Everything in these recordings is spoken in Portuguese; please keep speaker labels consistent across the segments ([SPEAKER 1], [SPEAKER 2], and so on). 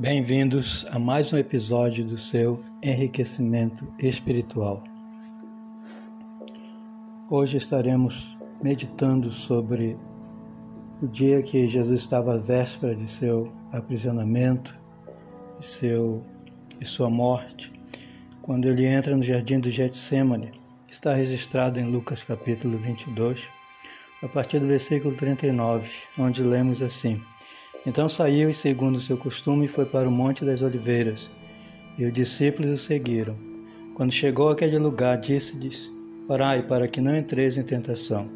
[SPEAKER 1] Bem-vindos a mais um episódio do seu enriquecimento espiritual. Hoje estaremos meditando sobre o dia que Jesus estava à véspera de seu aprisionamento e, seu, e sua morte, quando ele entra no jardim do Getsemane. Está registrado em Lucas capítulo 22, a partir do versículo 39, onde lemos assim: então saiu e, segundo seu costume, foi para o Monte das Oliveiras, e os discípulos o seguiram. Quando chegou àquele lugar, disse-lhes: Orai para que não entreis em tentação.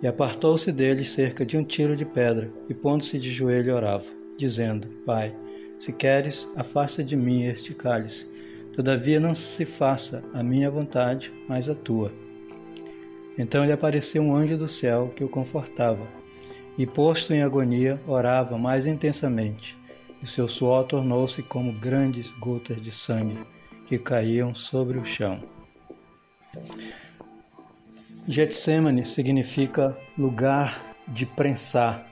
[SPEAKER 1] E apartou-se deles cerca de um tiro de pedra, e pondo-se de joelho orava, dizendo: Pai, se queres, afasta de mim este cálice. Todavia não se faça a minha vontade, mas a tua. Então lhe apareceu um anjo do céu que o confortava e, posto em agonia, orava mais intensamente, e seu suor tornou-se como grandes gotas de sangue que caíam sobre o chão. Getsemane significa lugar de prensar.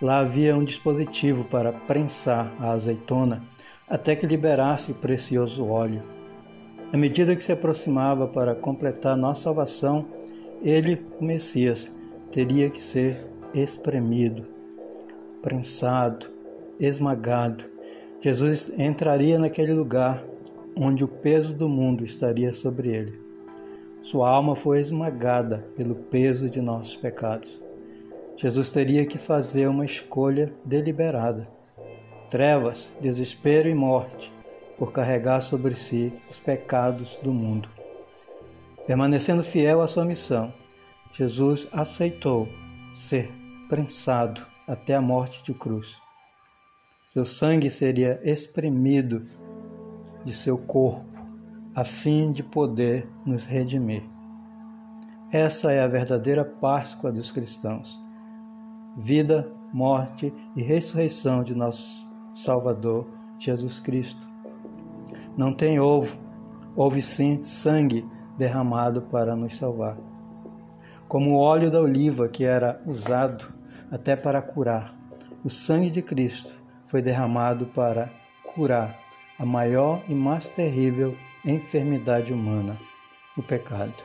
[SPEAKER 1] Lá havia um dispositivo para prensar a azeitona até que liberasse o precioso óleo. À medida que se aproximava para completar nossa salvação, ele, o Messias, teria que ser espremido, prensado, esmagado. Jesus entraria naquele lugar onde o peso do mundo estaria sobre ele. Sua alma foi esmagada pelo peso de nossos pecados. Jesus teria que fazer uma escolha deliberada. Trevas, desespero e morte, por carregar sobre si os pecados do mundo. Permanecendo fiel à sua missão, Jesus aceitou ser prensado até a morte de cruz. Seu sangue seria espremido de seu corpo, a fim de poder nos redimir. Essa é a verdadeira Páscoa dos cristãos. Vida, morte e ressurreição de nosso Salvador Jesus Cristo. Não tem ovo, houve sim sangue derramado para nos salvar. Como o óleo da oliva que era usado até para curar. O sangue de Cristo foi derramado para curar a maior e mais terrível enfermidade humana, o pecado.